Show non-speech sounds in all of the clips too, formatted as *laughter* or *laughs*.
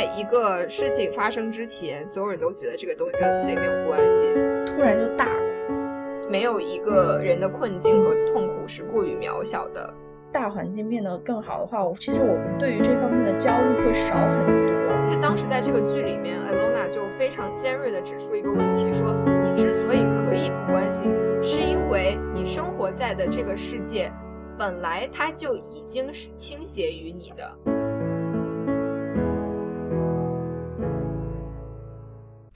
在一个事情发生之前，所有人都觉得这个东西跟自己没有关系，突然就大哭。没有一个人的困境和痛苦是过于渺小的。大环境变得更好的话，我其实我们对于这方面的焦虑会少很多。当时在这个剧里面，Elona 就非常尖锐地指出一个问题：说你之所以可以不关心，是因为你生活在的这个世界，本来它就已经是倾斜于你的。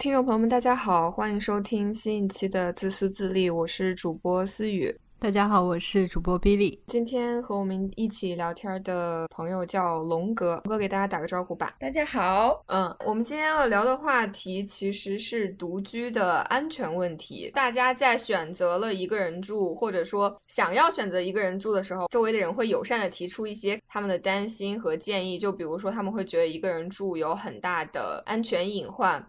听众朋友们，大家好，欢迎收听新一期的自私自利，我是主播思雨。大家好，我是主播 Billy。今天和我们一起聊天的朋友叫龙哥，龙哥给大家打个招呼吧。大家好，嗯，我们今天要聊的话题其实是独居的安全问题。大家在选择了一个人住，或者说想要选择一个人住的时候，周围的人会友善的提出一些他们的担心和建议，就比如说他们会觉得一个人住有很大的安全隐患。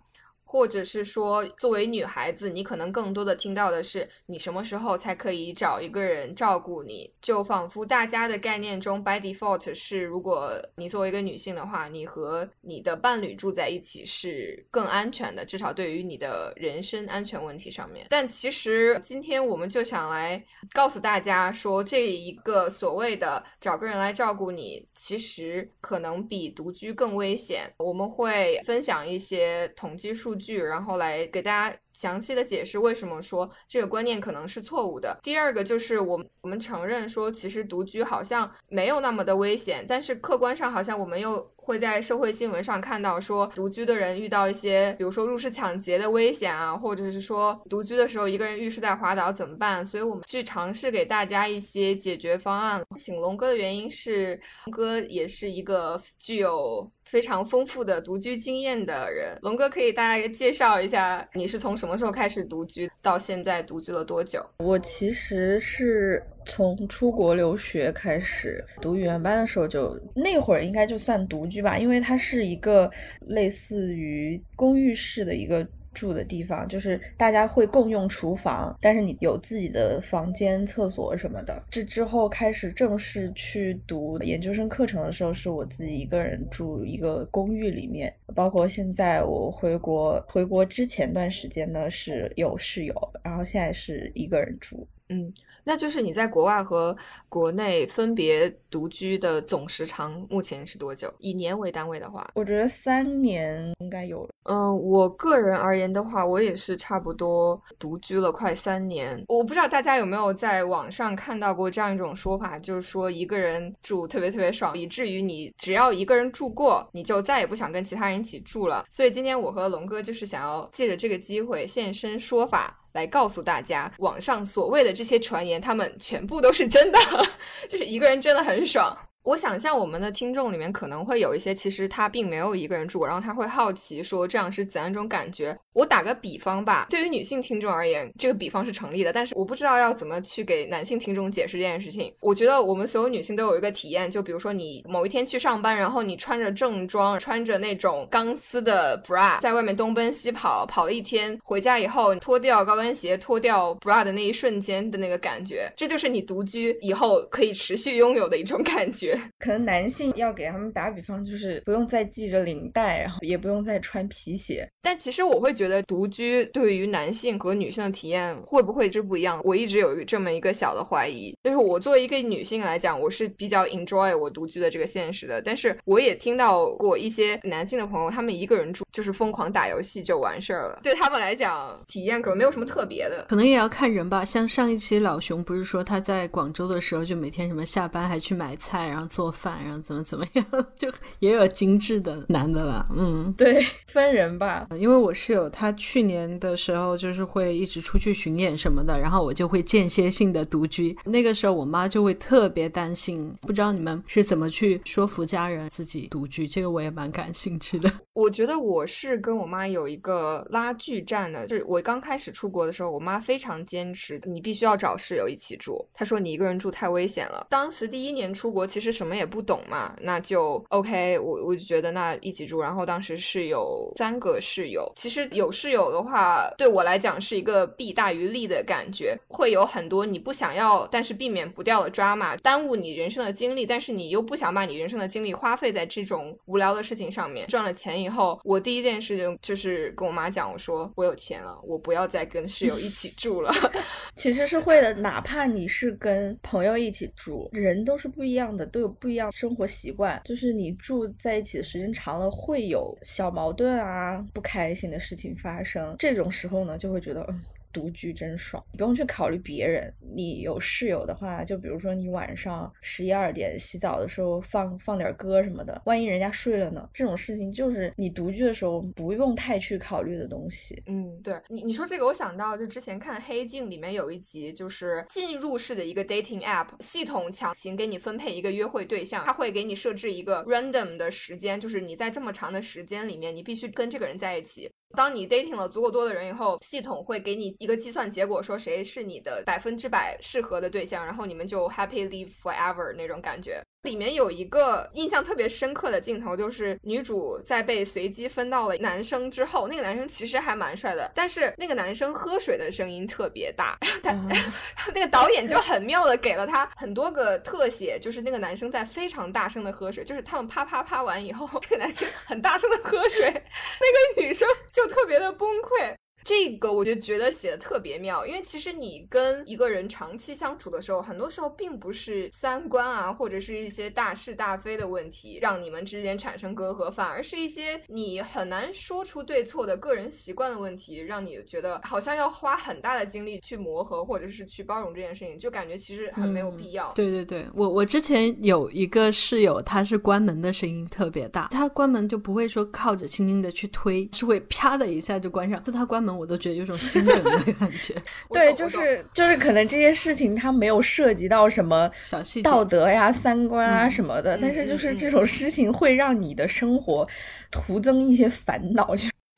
或者是说，作为女孩子，你可能更多的听到的是，你什么时候才可以找一个人照顾你？就仿佛大家的概念中，by default 是，如果你作为一个女性的话，你和你的伴侣住在一起是更安全的，至少对于你的人身安全问题上面。但其实今天我们就想来告诉大家说，这一个所谓的找个人来照顾你，其实可能比独居更危险。我们会分享一些统计数据。剧，然后来给大家详细的解释为什么说这个观念可能是错误的。第二个就是我们我们承认说，其实独居好像没有那么的危险，但是客观上好像我们又会在社会新闻上看到说，独居的人遇到一些，比如说入室抢劫的危险啊，或者是说独居的时候一个人浴室在滑倒怎么办？所以我们去尝试给大家一些解决方案。请龙哥的原因是，龙哥也是一个具有。非常丰富的独居经验的人，龙哥可以大概介绍一下，你是从什什么时候开始独居，到现在独居了多久？我其实是从出国留学开始，读语言班的时候就那会儿应该就算独居吧，因为它是一个类似于公寓式的一个。住的地方就是大家会共用厨房，但是你有自己的房间、厕所什么的。这之后开始正式去读研究生课程的时候，是我自己一个人住一个公寓里面。包括现在我回国，回国之前段时间呢是有室友，然后现在是一个人住。嗯。那就是你在国外和国内分别独居的总时长目前是多久？以年为单位的话，我觉得三年应该有了。嗯，我个人而言的话，我也是差不多独居了快三年。我不知道大家有没有在网上看到过这样一种说法，就是说一个人住特别特别爽，以至于你只要一个人住过，你就再也不想跟其他人一起住了。所以今天我和龙哥就是想要借着这个机会现身说法。来告诉大家，网上所谓的这些传言，他们全部都是真的，*laughs* 就是一个人真的很爽。我想象我们的听众里面可能会有一些，其实他并没有一个人住，然后他会好奇说这样是怎样一种感觉。我打个比方吧，对于女性听众而言，这个比方是成立的，但是我不知道要怎么去给男性听众解释这件事情。我觉得我们所有女性都有一个体验，就比如说你某一天去上班，然后你穿着正装，穿着那种钢丝的 bra，在外面东奔西跑，跑了一天，回家以后脱掉高跟鞋，脱掉 bra 的那一瞬间的那个感觉，这就是你独居以后可以持续拥有的一种感觉。可能男性要给他们打比方，就是不用再系着领带，然后也不用再穿皮鞋。但其实我会觉得独居对于男性和女性的体验会不会是不一样？我一直有一个这么一个小的怀疑。就是我作为一个女性来讲，我是比较 enjoy 我独居的这个现实的。但是我也听到过一些男性的朋友，他们一个人住就是疯狂打游戏就完事儿了。对他们来讲，体验可能没有什么特别的。可能也要看人吧。像上一期老熊不是说他在广州的时候，就每天什么下班还去买菜，然后做饭，然后怎么怎么样，*laughs* 就也有精致的男的了。嗯，*laughs* 对，分人吧。因为我室友他去年的时候就是会一直出去巡演什么的，然后我就会间歇性的独居。那个时候我妈就会特别担心，不知道你们是怎么去说服家人自己独居，这个我也蛮感兴趣的。*laughs* 我觉得我是跟我妈有一个拉锯战的，就是我刚开始出国的时候，我妈非常坚持，你必须要找室友一起住。她说你一个人住太危险了。当时第一年出国，其实什么也不懂嘛，那就 OK，我我就觉得那一起住。然后当时是有三个室友，其实有室友的话，对我来讲是一个弊大于利的感觉，会有很多你不想要但是避免不掉的抓马，耽误你人生的精力，但是你又不想把你人生的精力花费在这种无聊的事情上面。赚了钱以后，我第一件事情就是跟我妈讲，我说我有钱了，我不要再跟室友一起住了。*laughs* 其实是会的，哪怕你是跟朋友一起住，人都是不一样的，都不一样的生活习惯。就是你住在一起的时间长了，会有小矛盾啊、不开心的事情发生。这种时候呢，就会觉得嗯。独居真爽，不用去考虑别人。你有室友的话，就比如说你晚上十一二点洗澡的时候放放点歌什么的，万一人家睡了呢？这种事情就是你独居的时候不用太去考虑的东西。嗯，对你你说这个，我想到就之前看《黑镜》里面有一集，就是进入式的一个 dating app 系统强行给你分配一个约会对象，他会给你设置一个 random 的时间，就是你在这么长的时间里面，你必须跟这个人在一起。当你 dating 了足够多的人以后，系统会给你一个计算结果，说谁是你的百分之百适合的对象，然后你们就 happy live forever 那种感觉。里面有一个印象特别深刻的镜头，就是女主在被随机分到了男生之后，那个男生其实还蛮帅的，但是那个男生喝水的声音特别大，*laughs* 他 *laughs* 那个导演就很妙的给了他很多个特写，就是那个男生在非常大声的喝水，就是他们啪啪啪完以后，那个男生很大声的喝水，那个女生就特别的崩溃。这个我就觉得写的特别妙，因为其实你跟一个人长期相处的时候，很多时候并不是三观啊，或者是一些大是大非的问题让你们之间产生隔阂，反而是一些你很难说出对错的个人习惯的问题，让你觉得好像要花很大的精力去磨合，或者是去包容这件事情，就感觉其实很没有必要。对对对，我我之前有一个室友，他是关门的声音特别大，他关门就不会说靠着轻轻的去推，是会啪的一下就关上。自他关门。我都觉得有种心梗的感觉。*laughs* 对，就是就是，可能这些事情它没有涉及到什么小细节、道德呀、三观啊什么的，但是就是这种事情会让你的生活徒增一些烦恼。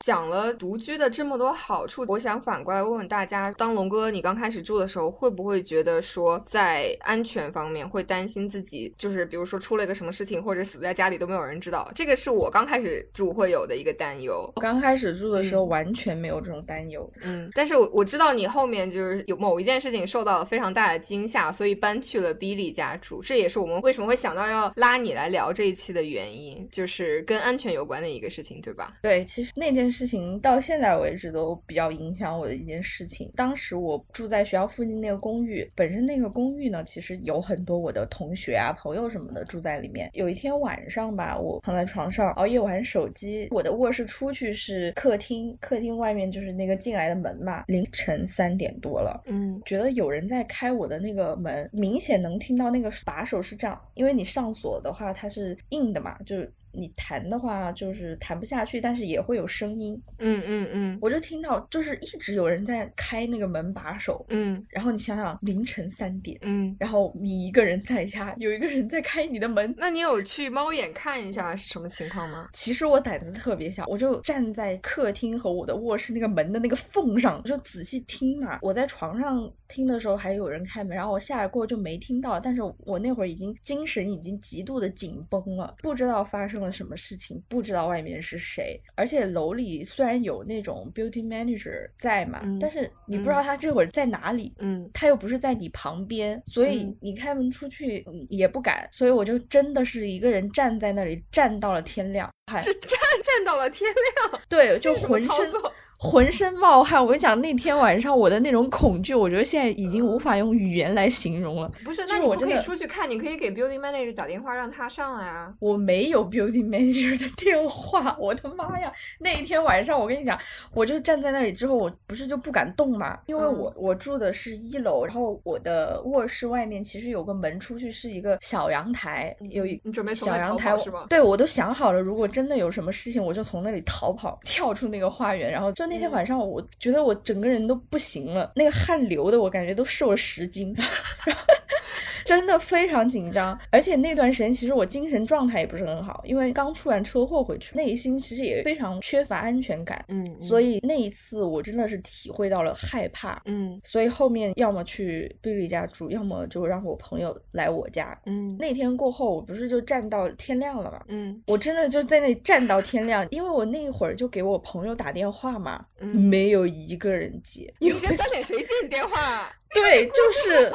讲了独居的这么多好处，我想反过来问问大家：当龙哥你刚开始住的时候，会不会觉得说在安全方面会担心自己，就是比如说出了一个什么事情，或者死在家里都没有人知道？这个是我刚开始住会有的一个担忧。我刚开始住的时候完全没有这种担忧。嗯，但是我我知道你后面就是有某一件事情受到了非常大的惊吓，所以搬去了 Billy 家住。这也是我们为什么会想到要拉你来聊这一期的原因，就是跟安全有关的一个事情，对吧？对，其实那件事情到现在为止都比较影响我的一件事情。当时我住在学校附近那个公寓，本身那个公寓呢，其实有很多我的同学啊、朋友什么的住在里面。有一天晚上吧，我躺在床上熬夜玩手机，我的卧室出去是客厅，客厅外面就是那个进来的门嘛。凌晨三点多了，嗯，觉得有人在开我的那个门，明显能听到那个把手是这样，因为你上锁的话它是硬的嘛，就。你弹的话就是弹不下去，但是也会有声音。嗯嗯嗯，我就听到就是一直有人在开那个门把手。嗯，然后你想想凌晨三点，嗯，然后你一个人在家，有一个人在开你的门，那你有去猫眼看一下是什么情况吗？其实我胆子特别小，我就站在客厅和我的卧室那个门的那个缝上，就仔细听嘛。我在床上听的时候还有人开门，然后我下来过就没听到，但是我那会儿已经精神已经极度的紧绷了，不知道发生。了什么事情不知道外面是谁，而且楼里虽然有那种 beauty manager 在嘛，但是你不知道他这会儿在哪里，嗯，他又不是在你旁边，所以你开门出去也不敢，所以我就真的是一个人站在那里站到了天亮，是站站到了天亮，对，就浑身。浑身冒汗，我跟你讲，那天晚上我的那种恐惧，我觉得现在已经无法用语言来形容了。不是，那你不可以出去看，你可以给 building manager 打电话让他上来啊。我没有 building manager 的电话，我的妈呀！那一天晚上，我跟你讲，我就站在那里之后，我不是就不敢动嘛，因为我我住的是一楼，然后我的卧室外面其实有个门出去是一个小阳台，有一你准备小阳台是吗？对，我都想好了，如果真的有什么事情，我就从那里逃跑，跳出那个花园，然后就。那天晚上，我觉得我整个人都不行了，那个汗流的，我感觉都瘦了十斤。*laughs* 真的非常紧张。而且那段时间其实我精神状态也不是很好，因为刚出完车祸回去，内心其实也非常缺乏安全感。嗯，所以那一次我真的是体会到了害怕。嗯所以后面要么去 Billy 家住，要么就让我朋友来我家。嗯那天过后，我不是就站到天亮了嘛？嗯我真的就在那里站到天亮，因为我那一会儿就给我朋友打电话嘛，嗯，没有一个人接。凌晨三点谁接你电话？对，就是，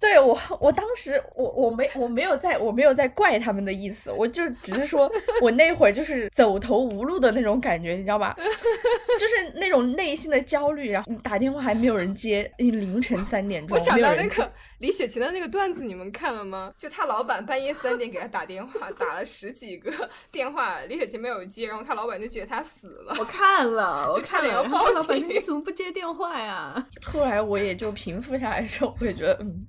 对我，我当时我我没我没有在我没有在怪他们的意思，我就只是说我那会儿就是走投无路的那种感觉，你知道吧？*laughs* 就是那种内心的焦虑，然后你打电话还没有人接，你凌晨三点钟，我想到那个李雪琴的那个段子，你们看了吗？就他老板半夜三点给他打电话，打了十几个电话，李雪琴没有接，然后他老板就觉得他死了。我看了，*laughs* 我看了，然后报老板说你怎么不接电话呀？后来我也就平复下来时候，我也觉得，嗯，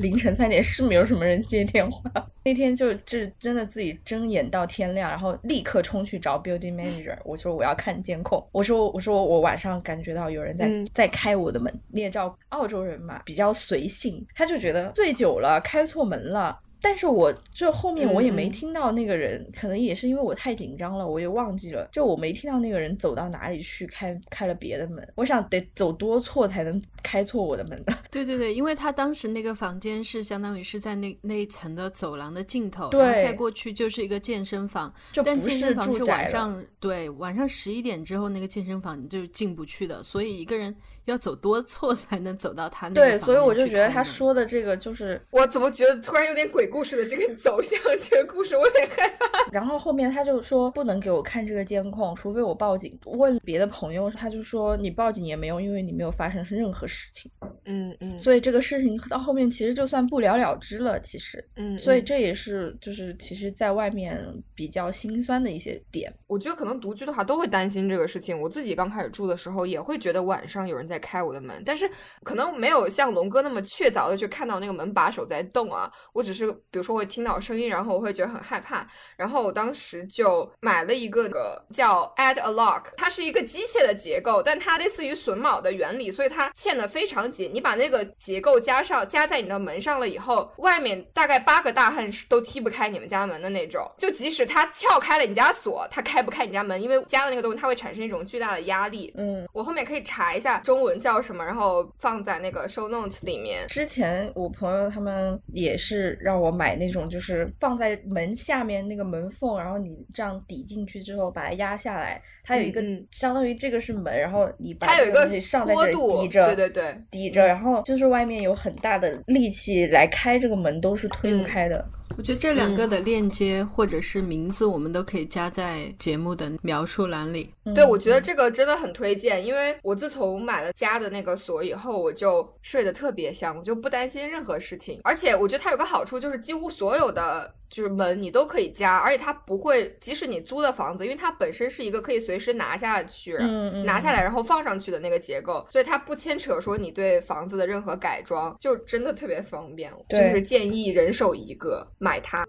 凌晨三点是没有什么人接电话。那天就这真的自己睁眼到天亮，然后立刻冲去找 building manager，我说我要看监控，我说我说我晚上感觉到有人在、嗯在开我的门。你也知道澳洲人嘛，比较随性，他就觉得醉酒了，开错门了。但是我就后面我也没听到那个人，可能也是因为我太紧张了，我也忘记了，就我没听到那个人走到哪里去开开了别的门。我想得走多错才能开错我的门呢？*laughs* 对对对，因为他当时那个房间是相当于是在那那一层的走廊的尽头，然后对再过去就是一个健身房，就但健身房是。晚上对晚上十一点之后那个健身房你就进不去的，所以一个人要走多错才能走到他那个对，所以我就觉得他说的这个就是，我怎么觉得突然有点鬼故事的这个走向？*laughs* 这个故事我有点害怕。然后后面他就说不能给我看这个监控，除非我报警。问别的朋友，他就说你报警也没用，因为你没有发生任何事情。嗯嗯所以这个事情到后面其实就算不了了之了。其实，嗯，嗯所以这也是就是其实在外面比较心酸的一些点。我觉得可能独居的话都会担心这个事情。我自己刚开始住的时候也会觉得晚上有人在开我的门，但是可能没有像龙哥那么确凿的去看到那个门把手在动啊。我只是比如说会听到声音，然后我会觉得很害怕。然后我当时就买了一个个叫 Add a Lock，它是一个机械的结构，但它类似于榫卯的原理，所以它嵌的非常紧。你把那个结构加上加在你的门上了以后，外面大概八个大汉是都踢不开你们家门的那种。就即使它撬开了你家锁，它开不开你家门，因为加了那个东西它会产生一种巨大的压力。嗯，我后面可以查一下中文叫什么，然后放在那个 show notes 里面。之前我朋友他们也是让我买那种，就是放在门下面那个门缝，然后你这样抵进去之后把它压下来，它有一个、相当于这个是门，然后你把它有一个东西上在这里坡度，抵着，对对对，抵着，然后就是外面有很大的力气来开这个门，都是推不嗯开的。我觉得这两个的链接或者是名字，我们都可以加在节目的描述栏里。对，我嗯觉得这个真的很推荐，因为我自从买了家的那个锁以后，我就睡得特别香，我就不担心任何事情。而且我觉得它有个好处，就是几乎所有的就是门你都可以加，而且它不会，即使你租的房子，因为它本身是一个可以随时拿下去、嗯嗯拿下来然后放上去的那个结构，所以它不牵扯说你对房子的任何改装，就真的特别方便。就是建议人手一个买它。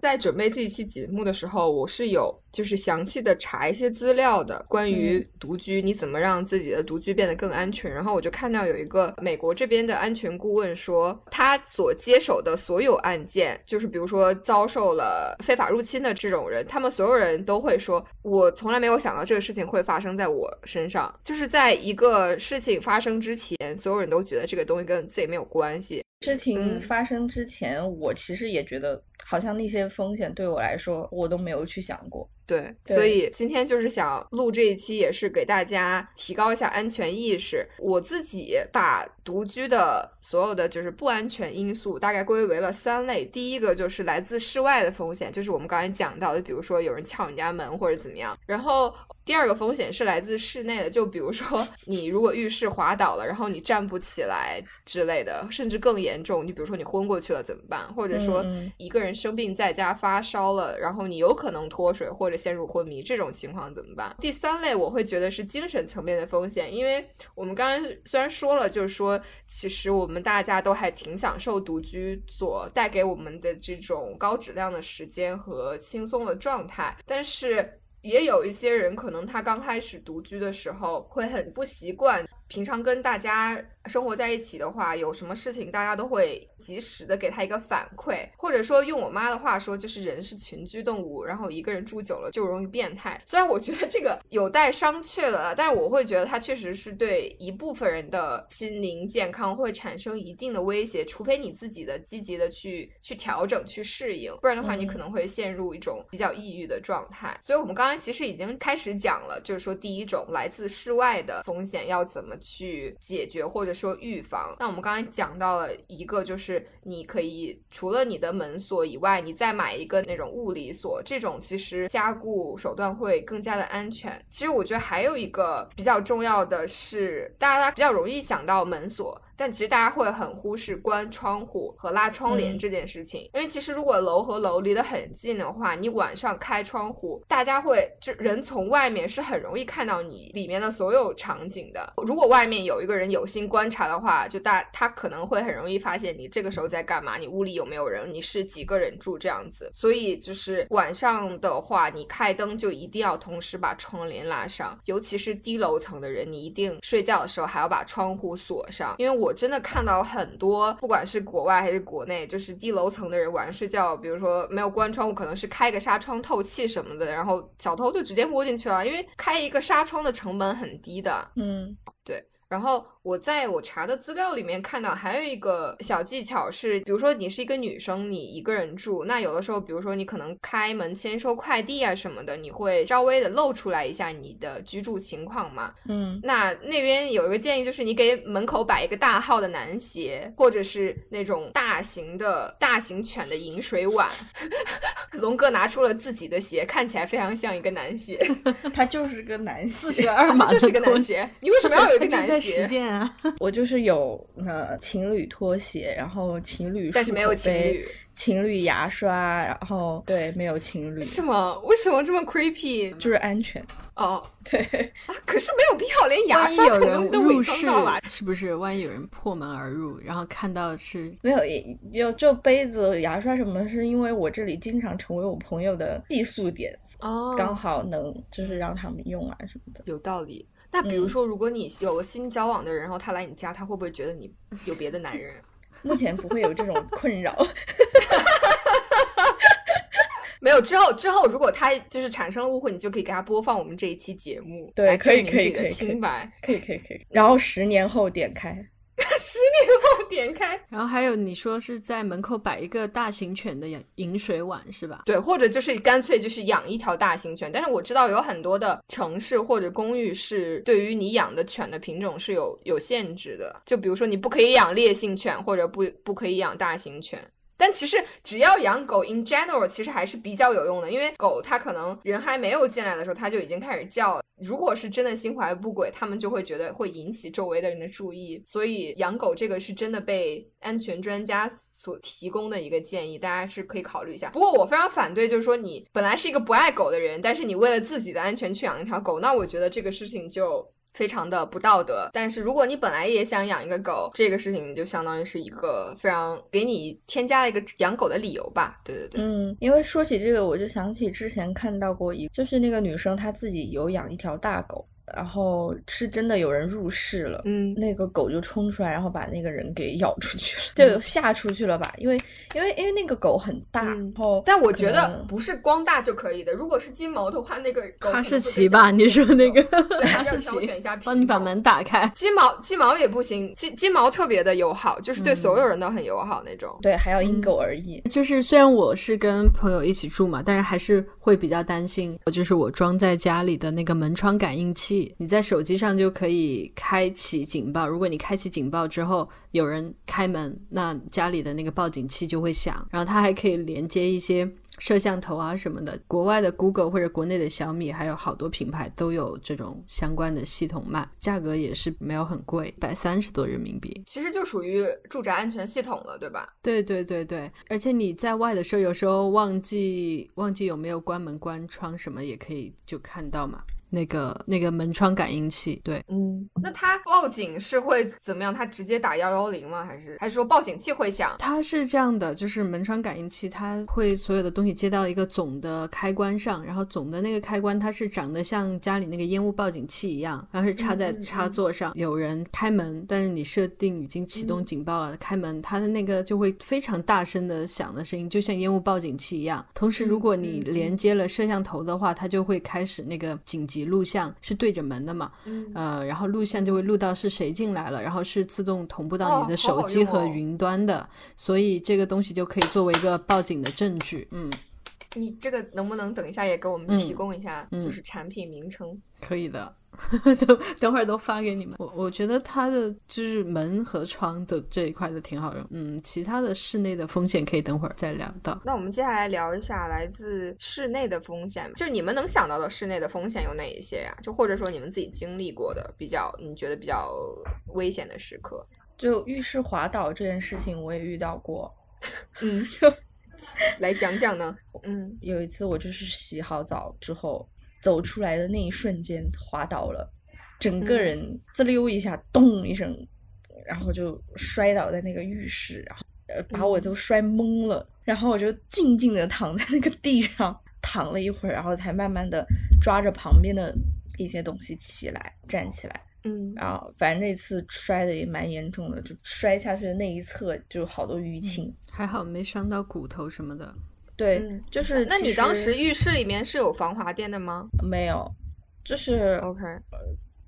在准备这一期节目的时候，我是有就是详细的查一些资料的，关于嗯独居，你怎么让自己的独居变得更安全。然后我就看到有一个美国这边的安全顾问说，他所接手的所有案件，就是比如说遭受了非法入侵的这种人，他们所有人都会说，我从来没有想到这个事情会发生在我身上。就是在一个事情发生之前，所有人都觉得这个东西跟自己没有关系。事情嗯发生之前，我其实也觉得好像那些风险对我来说，我都没有去想过。对，对所以今天就是想录这一期，也是给大家提高一下安全意识。我自己把独居的所有的就是不安全因素大概归为了三类。第一个就是来自室外的风险，就是我们刚才讲到的，比如说有人撬你家门或者怎么样。然后第二个风险是来自室内的，就比如说 *laughs* 你如果浴室滑倒了，然后你站不起来之类的，甚至更严重，你比如说你昏过去了怎么办？或者说一个人生病在家发烧了，然后你有可能脱水或者陷入昏迷，这种情况怎么办？第三类我会觉得是精神层面的风险，因为我们刚刚虽然说了，就是说其实我们大家都还挺享受独居所带给我们的这种高质量的时间和轻松的状态，但是。也有一些人，可能他刚开始独居的时候会很不习惯。平常跟大家生活在一起的话，有什么事情大家都会及时的给他一个反馈，或者说用我妈的话说，就是人是群居动物，然后一个人住久了就容易变态。虽然我觉得这个有待商榷了，但是我会觉得它确实是对一部分人的心灵健康会产生一定的威胁，除非你自己的积极的去去调整、去适应，不然的话你可能会陷入一种比较抑郁的状态。所以我们刚刚其实已经开始讲了，就是说第一种来自室外的风险要怎么。去解决或者说预防。那我们刚才讲到了一个，就是你可以除了你的门锁以外，你再买一个那种物理锁，这种其实加固手段会更加的安全。其实我觉得还有一个比较重要的是，大家比较容易想到门锁。但其实大家会很忽视关窗户和拉窗帘这件事情，因为其实如果楼和楼离得很近的话，你晚上开窗户，大家会就人从外面是很容易看到你里面的所有场景的。如果外面有一个人有心观察的话，就大他可能会很容易发现你这个时候在干嘛，你屋里有没有人，你是几个人住这样子。所以就是晚上的话，你开灯就一定要同时把窗帘拉上，尤其是低楼层的人，你一定睡觉的时候还要把窗户锁上，因为我。真的看到很多，不管是国外还是国内，就是低楼层的人晚上睡觉，比如说没有关窗户，可能是开个纱窗透气什么的，然后小偷就直接摸进去了，因为开一个纱窗的成本很低的。嗯，对。然后我在我查的资料里面看到，还有一个小技巧是，比如说你是一个女生，你一个人住，那有的时候，比如说你可能开门签收快递啊什么的，你会稍微的露出来一下你的居住情况嘛？嗯，那那边有一个建议，就是你给门口摆一个大号的男鞋，或者是那种大型的大型犬的饮水碗。*laughs* 龙哥拿出了自己的鞋，看起来非常像一个男鞋，*laughs* 他就是个男鞋，四十二码就是个男鞋。你为什么要有一个男鞋？*laughs* 我就是有呃情侣拖鞋，然后情侣，但是没有情侣情侣牙刷，然后对没有情侣。什么？为什么这么 creepy？就是安全哦。*laughs* 对啊，可是没有必要连牙刷这种东西都入室吧？是不是？万一有人破门而入，然后看到是没有有就杯子、牙刷什么？是因为我这里经常成为我朋友的寄宿点哦，刚好能就是让他们用啊什么的。有道理。那比如说，如果你有个新交往的人，然后他来你家，他会不会觉得你有别的男人？*laughs* 目前不会有这种困扰。*laughs* 没有之后，之后如果他就是产生了误会，你就可以给他播放我们这一期节目，对，可以可以可以，清白，可以可以可以。然后十年后点开。十年后点开，然后还有你说是在门口摆一个大型犬的饮饮水碗是吧？对，或者就是干脆就是养一条大型犬。但是我知道有很多的城市或者公寓是对于你养的犬的品种是有有限制的，就比如说你不可以养烈性犬，或者不不可以养大型犬。但其实只要养狗，in general，其实还是比较有用的，因为狗它可能人还没有进来的时候，它就已经开始叫了。如果是真的心怀不轨，他们就会觉得会引起周围的人的注意。所以养狗这个是真的被安全专家所提供的一个建议，大家是可以考虑一下。不过我非常反对，就是说你本来是一个不爱狗的人，但是你为了自己的安全去养一条狗，那我觉得这个事情就。非常的不道德，但是如果你本来也想养一个狗，这个事情就相当于是一个非常给你添加了一个养狗的理由吧。对对对，嗯，因为说起这个，我就想起之前看到过一，就是那个女生她自己有养一条大狗。然后是真的有人入室了，嗯，那个狗就冲出来，然后把那个人给咬出去了，就吓出去了吧？因为因为因为那个狗很大，然后但我觉得不是光大就可以的，如果是金毛的话，那个哈士奇吧？你说那个 *laughs* 哈士奇，帮你把门打开。金毛金毛也不行，金金毛特别的友好，就是对所有人都很友好那种。对，还要因狗而异。就是虽然我是跟朋友一起住嘛，但是还是会比较担心，就是我装在家里的那个门窗感应器，你在手机。上就可以开启警报。如果你开启警报之后有人开门，那家里的那个报警器就会响。然后它还可以连接一些摄像头啊什么的。国外的 Google 或者国内的小米，还有好多品牌都有这种相关的系统卖，价格也是没有很贵，一百三十多人民币。其实就属于住宅安全系统了，对吧？对对对对，而且你在外的时候，有时候忘记忘记有没有关门关窗什么，也可以就看到嘛。那个那个门窗感应器，对，嗯，那他报警是会怎么样？他直接打幺幺零吗？还是还是说报警器会响？它是这样的，就是门窗感应器，它会所有的东西接到一个总的开关上，然后总的那个开关它是长得像家里那个烟雾报警器一样，然后是插在插座上。有人开门，但是你设定已经启动警报了，开门它的那个就会非常大声的响的声音，就像烟雾报警器一样。同时，如果你连接了摄像头的话，它就会开始那个紧急。录像是对着门的嘛，呃，然后录像就会录到是谁进来了，然后是自动同步到你的手机和云端的，所以这个东西就可以作为一个报警的证据。嗯，你这个能不能等一下也给我们提供一下，就是产品名称？可以的。*laughs* 等 *laughs* 等会儿都发给你们。我我觉得它的就是门和窗的这一块的挺好用。嗯，其他的室内的风险可以等会儿再聊到。那我们接下来聊一下来自室内的风险，就是你们能想到的室内的风险有哪一些呀？就或者说你们自己经历过的比较你觉得比较危险的时刻？就浴室滑倒这件事情我也遇到过。*laughs* 嗯，就来讲讲呢。嗯，有一次我就是洗好澡之后。走出来的那一瞬间滑倒了，整个人滋溜一下，咚一声，然后就摔倒在那个浴室，然后呃把我都摔懵了。然后我就静静的躺在那个地上躺了一会儿，然后才慢慢的抓着旁边的一些东西起来站起来。嗯，然后反正那次摔的也蛮严重的，就摔下去的那一侧就好多淤青，还好没伤到骨头什么的。对，就是那你当时浴室里面是有防滑垫的吗？没有，就是 OK，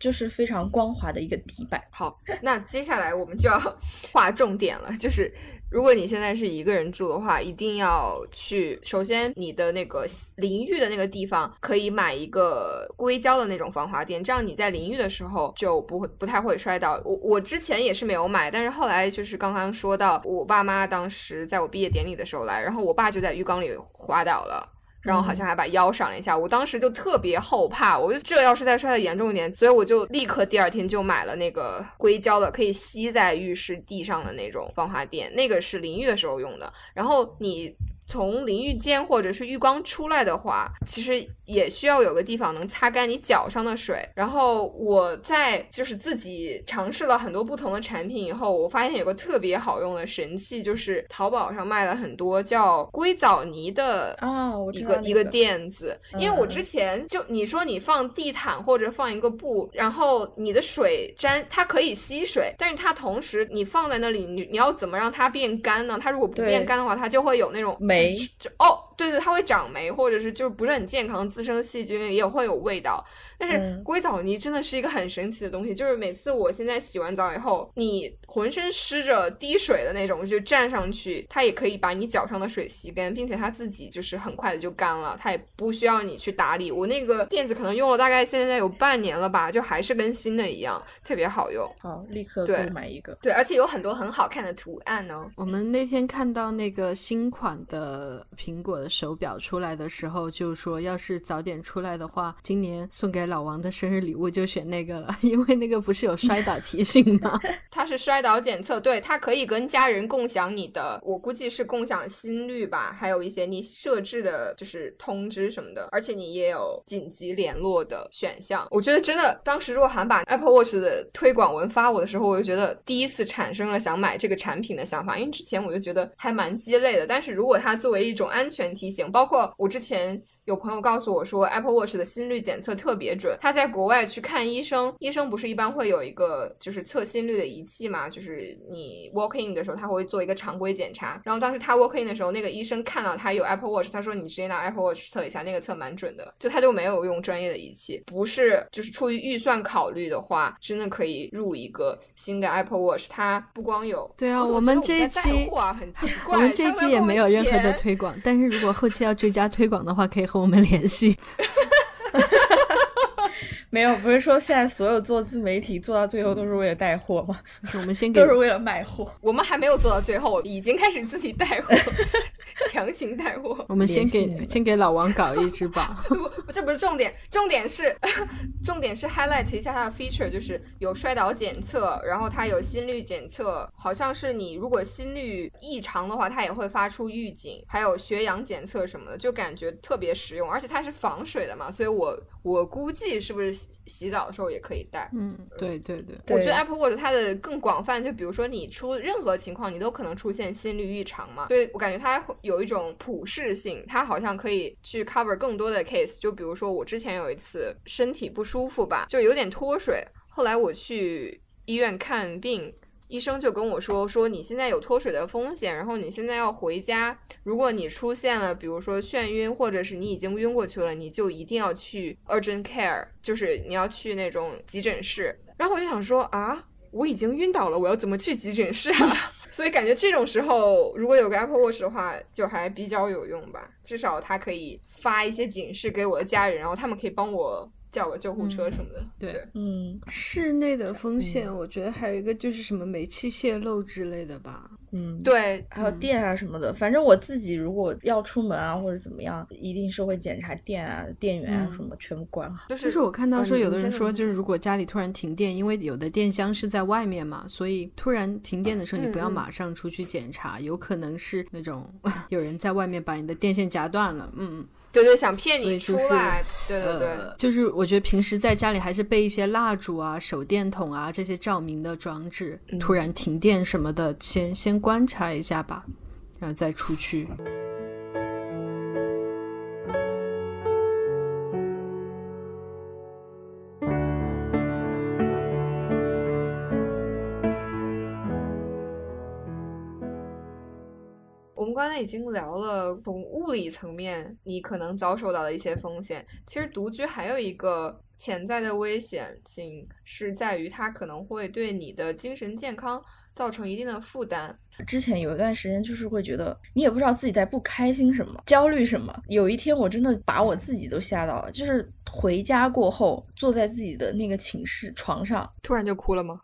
就是非常光滑的一个底板。好，那接下来我们就要 *laughs* 划重点了，就是。如果你现在是一个人住的话，一定要去。首先，你的那个淋浴的那个地方可以买一个硅胶的那种防滑垫，这样你在淋浴的时候就不会不太会摔倒。我我之前也是没有买，但是后来就是刚刚说到，我爸妈当时在我毕业典礼的时候来，然后我爸就在浴缸里滑倒了。然后好像还把腰闪了一下，我当时就特别后怕，我就这要是再摔的严重一点，所以我就立刻第二天就买了那个硅胶的，可以吸在浴室地上的那种防滑垫，那个是淋浴的时候用的。然后你。从淋浴间或者是浴缸出来的话，其实也需要有个地方能擦干你脚上的水。然后我在就是自己尝试了很多不同的产品以后，我发现有个特别好用的神器，就是淘宝上卖了很多叫硅藻泥的啊，一个一个垫子。因为我之前就你说你放地毯或者放一个布，然后你的水沾它可以吸水，但是它同时你放在那里，你你要怎么让它变干呢？它如果不变干的话，它就会有那种霉。哦，对对，它会长霉，或者是就是不是很健康，滋生细菌也会有味道。但是硅藻泥真的是一个很神奇的东西，就是每次我现在洗完澡以后，你浑身湿着滴水的那种，就站上去，它也可以把你脚上的水吸干，并且它自己就是很快的就干了，它也不需要你去打理。我那个垫子可能用了大概现在有半年了吧，就还是跟新的一样，特别好用。好，立刻购买一个。对，而且有很多很好看的图案呢。我们那天看到那个新款的呃苹果的手表出来的时候，就说要是早点出来的话，今年送给。老王的生日礼物就选那个了，*laughs* 因为那个不是有摔倒提醒吗？*laughs* 它是摔倒检测，对，它可以跟家人共享你的，我估计是共享心率吧，还有一些你设置的就是通知什么的，而且你也有紧急联络的选项。我觉得真的，当时若涵把 Apple Watch 的推广文发我的时候，我就觉得第一次产生了想买这个产品的想法，因为之前我就觉得还蛮鸡肋的，但是如果它作为一种安全提醒，包括我之前。有朋友告诉我说，Apple Watch 的心率检测特别准。他在国外去看医生，医生不是一般会有一个就是测心率的仪器嘛？就是你 walk in 的时候，他会做一个常规检查。然后当时他 walk in 的时候，那个医生看到他有 Apple Watch，他说你直接拿 Apple Watch 测一下，那个测蛮准的。就他就没有用专业的仪器，不是就是出于预算考虑的话，真的可以入一个新的 Apple Watch。它不光有对啊，我们这一期我们这一期也没有任何的推广，但是如果后期要追加推广的话，可以。和我们联系，*laughs* 没有，不是说现在所有做自媒体做到最后都是为了带货吗？我们先给，都是为了卖货。我们还没有做到最后，已经开始自己带货。*laughs* 强行带货。*laughs* 我们先给先给老王搞一只吧。*laughs* 不，这不是重点，重点是重点是 highlight 一下它的 feature，就是有摔倒检测，然后它有心率检测，好像是你如果心率异常的话，它也会发出预警，还有血氧检测什么的，就感觉特别实用，而且它是防水的嘛，所以我我估计是不是洗洗澡的时候也可以带。嗯，对对对，对我觉得 Apple Watch 它的更广泛，就比如说你出任何情况，你都可能出现心率异常嘛，所以我感觉它会有一种普适性，它好像可以去 cover 更多的 case。就比如说我之前有一次身体不舒服吧，就有点脱水，后来我去医院看病。医生就跟我说，说你现在有脱水的风险，然后你现在要回家。如果你出现了，比如说眩晕，或者是你已经晕过去了，你就一定要去 urgent care，就是你要去那种急诊室。然后我就想说啊，我已经晕倒了，我要怎么去急诊室啊？所以感觉这种时候，如果有个 Apple Watch 的话，就还比较有用吧。至少它可以发一些警示给我的家人，然后他们可以帮我叫个救护车什么的。对嗯室内的风险，我觉得还有一个就是什么煤气泄漏之类的吧。嗯，对，还有电啊什么的，反正我自己如果要出门啊或者怎么样，一定是会检查电啊、电源啊嗯什么全部关好。就是就是我看到啊说，有的人说，就是如果家里突然停电，因为有的电箱是在外面嘛，所以突然停电的时候，你不要马上出去检查，有可能是那种 *laughs* 有人在外面把你的电线夹断了。嗯，对对，想骗你出来，对对对。呃，就是我觉得平时在家里还是备一些蜡烛啊、手电筒啊这些照明的装置，嗯突然停电什么的，先先观察一下吧，然后再出去。刚才已经聊了从物理层面你可能遭受到的一些风险，其实独居还有一个潜在的危险性是在于它可能会对你的精神健康造成一定的负担。之前有一段时间，就是会觉得你也不知道自己在不开心什么、焦虑什么。有一天，我真的把我自己都吓到了，就是回家过后，坐在自己的那个寝室床上，突然就哭了吗？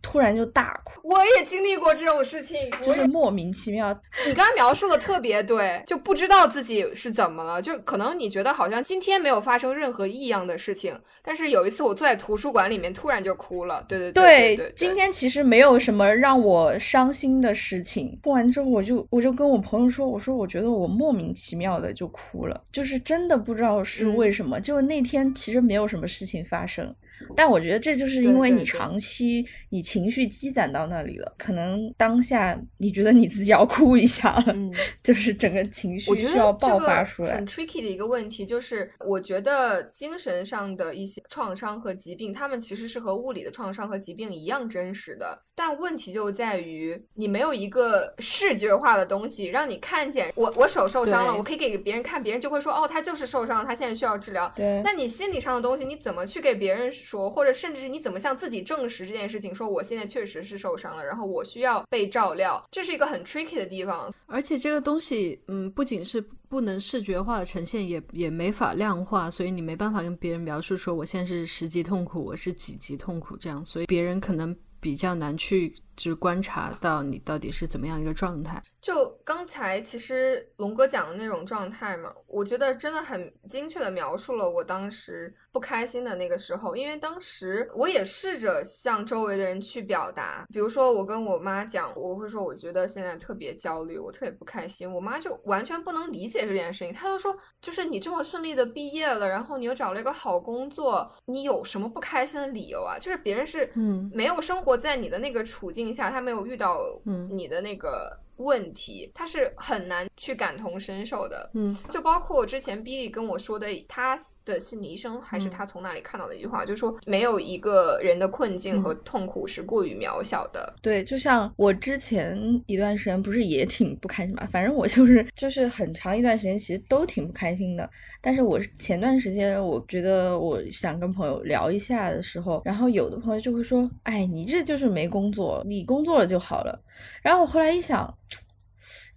突然就大哭，我也经历过这种事情，就是莫名其妙。你刚才描述的特别对，就不知道自己是怎么了，就可能你觉得好像今天没有发生任何异样的事情，但是有一次我坐在图书馆里面，突然就哭了。对对对对，今天其实没有什么让我伤心的事情。哭完之后，我就我就跟我朋友说，我说我觉得我莫名其妙的就哭了，就是真的不知道是嗯为什么。就那天其实没有什么事情发生。但我觉得这就是因为你长期你情绪积攒到那里了，可能当下你觉得你自己要哭一下了，嗯。就是整个情绪需要爆发出来很。tricky 的一个问题就是，我觉得精神上的一些创伤和疾病，他们其实是和物理的创伤和疾病一样真实的。但问题就在于，你没有一个视觉化的东西让你看见。我我手受伤了，我可以给别人看，别人就会说，哦，他就是受伤了，他现在需要治疗。对，那你心理上的东西，你怎么去给别人说，或者甚至是你怎么向自己证实这件事情？说我现在确实是受伤了，然后我需要被照料，这是一个很 tricky 的地方。而且这个东西，嗯，不仅是不能视觉化的呈现，也也没法量化，所以你没办法跟别人描述说我现在是十级痛苦，我是几级痛苦这样，所以别人可能比较难去就是观察到你到底是怎么样一个状态。就刚才其实龙哥讲的那种状态嘛，我觉得真的很精确的描述了我当时不开心的那个时候，因为当时我也试着向周围的人去表达，比如说我跟我妈讲，我会说我觉得现在特别焦虑，我特别不开心，我妈就完全不能理解这件事情，她就说，就是你这么顺利的毕业了，然后你又找了一个好工作，你有什么不开心的理由啊？就是别人是嗯没有生活在你的那个处境下，他没有遇到嗯。你的那个问题，他是很难去感同身受的。嗯就包括之前 Billy 跟我说的，他的心理医生还是嗯他从哪里看到的一句话，就是说没有一个人的困境嗯和痛苦是过于渺小的。对，就像我之前一段时间不是也挺不开心嘛，反正我就是就是很长一段时间其实都挺不开心的。但是我前段时间我觉得我想跟朋友聊一下的时候，然后有的朋友就会说：“哎，你这就是没工作，你工作了就好了。”然后我后来一想。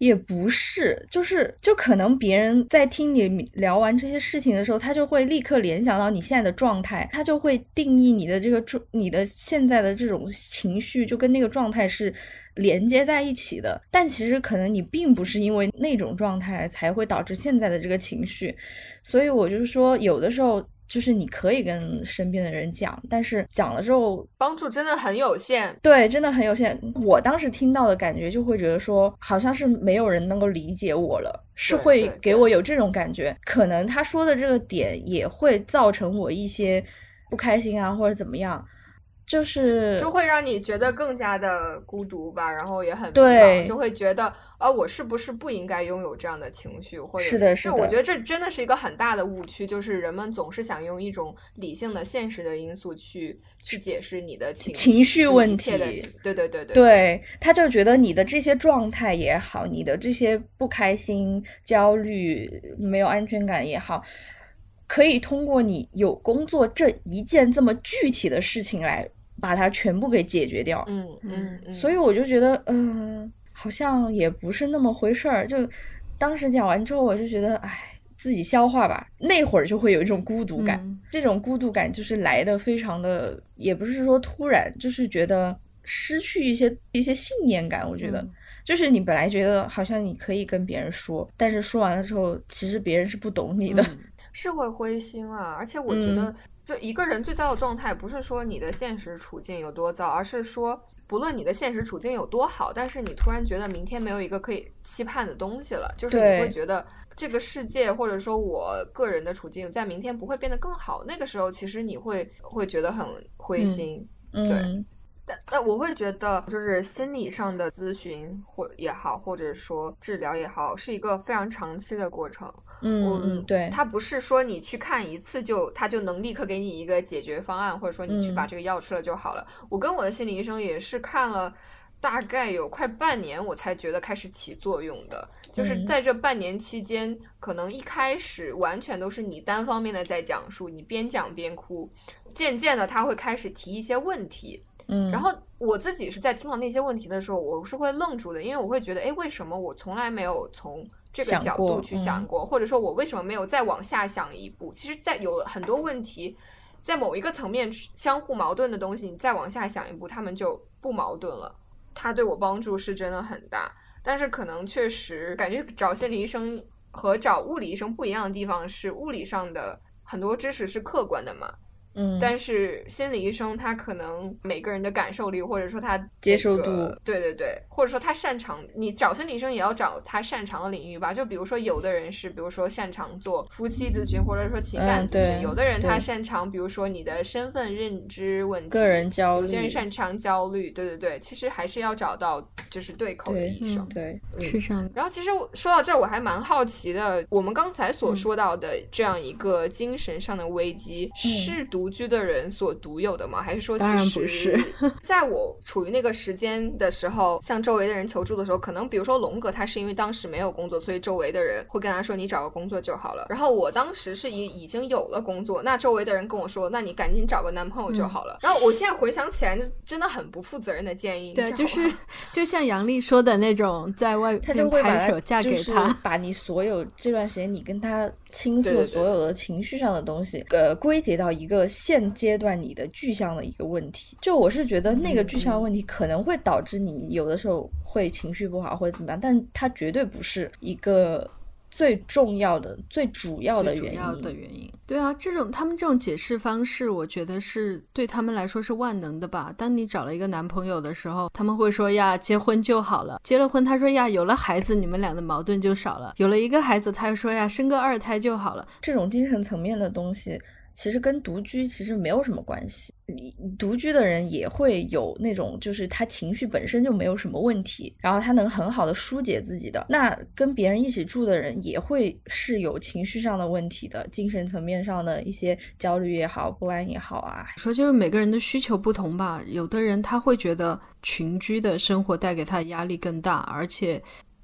也不是，就是就可能别人在听你聊完这些事情的时候，他就会立刻联想到你现在的状态，他就会定义你的这个状，你的现在的这种情绪就跟那个状态是连接在一起的。但其实可能你并不是因为那种状态才会导致现在的这个情绪，所以我就是说，有的时候。就是你可以跟身边的人讲，但是讲了之后帮助真的很有限。对，真的很有限。我当时听到的感觉就会觉得说，好像是没有人能够理解我了，是会给我有这种感觉。可能他说的这个点也会造成我一些不开心啊，或者怎么样。就是就会让你觉得更加的孤独吧，然后也很对，就会觉得啊，我是不是不应该拥有这样的情绪？或者是的，是的。我觉得这真的是一个很大的误区，就是人们总是想用一种理性的、现实的因素去去解释你的情情绪问题。对对对对，对，他就觉得你的这些状态也好，你的这些不开心、焦虑、没有安全感也好，可以通过你有工作这一件这么具体的事情来。把它全部给解决掉，嗯嗯，所以我就觉得，嗯，好像也不是那么回事儿。就当时讲完之后，我就觉得，哎，自己消化吧。那会儿就会有一种孤独感，这种孤独感就是来的非常的，也不是说突然，就是觉得失去一些一些信念感。我觉得，就是你本来觉得好像你可以跟别人说，但是说完了之后，其实别人是不懂你的，是会灰心啊。而且我觉得。就一个人最糟的状态，不是说你的现实处境有多糟，而是说不论你的现实处境有多好，但是你突然觉得明天没有一个可以期盼的东西了，就是你会觉得这个世界或者说我个人的处境在明天不会变得更好，那个时候其实你会会觉得很灰心，对。但我会觉得，就是心理上的咨询或也好，或者说治疗也好，是一个非常长期的过程。嗯，嗯对，它不是说你去看一次就他就能立刻给你一个解决方案，或者说你去把这个药吃了就好了。我跟我的心理医生也是看了大概有快半年，我才觉得开始起作用的。就是在这半年期间，可能一开始完全都是你单方面的在讲述，你边讲边哭，渐渐的他会开始提一些问题。嗯，然后我自己是在听到那些问题的时候，我是会愣住的，因为我会觉得，哎，为什么我从来没有从这个角度去想过，或者说，我为什么没有再往下想一步？其实，在有很多问题，在某一个层面相互矛盾的东西，你再往下想一步，他们就不矛盾了。他对我帮助是真的很大，但是可能确实感觉找心理医生和找物理医生不一样的地方是，物理上的很多知识是客观的嘛。嗯，但是心理医生他可能每个人的感受力，或者说他接受度，对对对，或者说他擅长，你找心理医生也要找他擅长的领域吧。就比如说，有的人是，比如说擅长做夫妻咨询，或者说情感咨询；有的人他擅长，比如说你的身份认知问题，个人焦虑；有些人擅长焦虑。对对对，其实还是要找到就是对口的医生。对，是这样。然后其实说到这儿，我还蛮好奇的，我们刚才所说到的这样一个精神上的危机是独。独居的人所独有的吗？还是说，其实是 *laughs* *laughs* 在我处于那个时间的时候，向周围的人求助的时候，可能比如说龙哥，他是因为当时没有工作，所以周围的人会跟他说：“你找个工作就好了。”然后我当时是已已经有了工作，那周围的人跟我说：“那你赶紧找个男朋友就好了。”然后我现在回想起来，那真的很不负责任的建议。对，就是 *laughs* 就像杨丽说的那种，在外他就会拍手嫁给他，把你所有这段时间你跟他倾诉所有的情绪上的东西，呃，归结到一个。现阶段你的具象的一个问题，就我是觉得那个具象问题可能会导致你有的时候会情绪不好或者怎么样，但它绝对不是一个。最重要的、最主要的原因的原因，对啊，这种他们这种解释方式，我觉得是对他们来说是万能的吧。当你找了一个男朋友的时候，他们会说呀，结婚就好了；结了婚，他说呀，有了孩子，你们俩的矛盾就少了；有了一个孩子，他又说呀，生个二胎就好了。这种精神层面的东西。其实跟独居其实没有什么关系，你独居的人也会有那种，就是他情绪本身就没有什么问题，然后他能很好的疏解自己的。那跟别人一起住的人也会是有情绪上的问题的，精神层面上的一些焦虑也好，不安也好啊。说就是每个人的需求不同吧，有的人他会觉得群居的生活带给他压力更大，而且。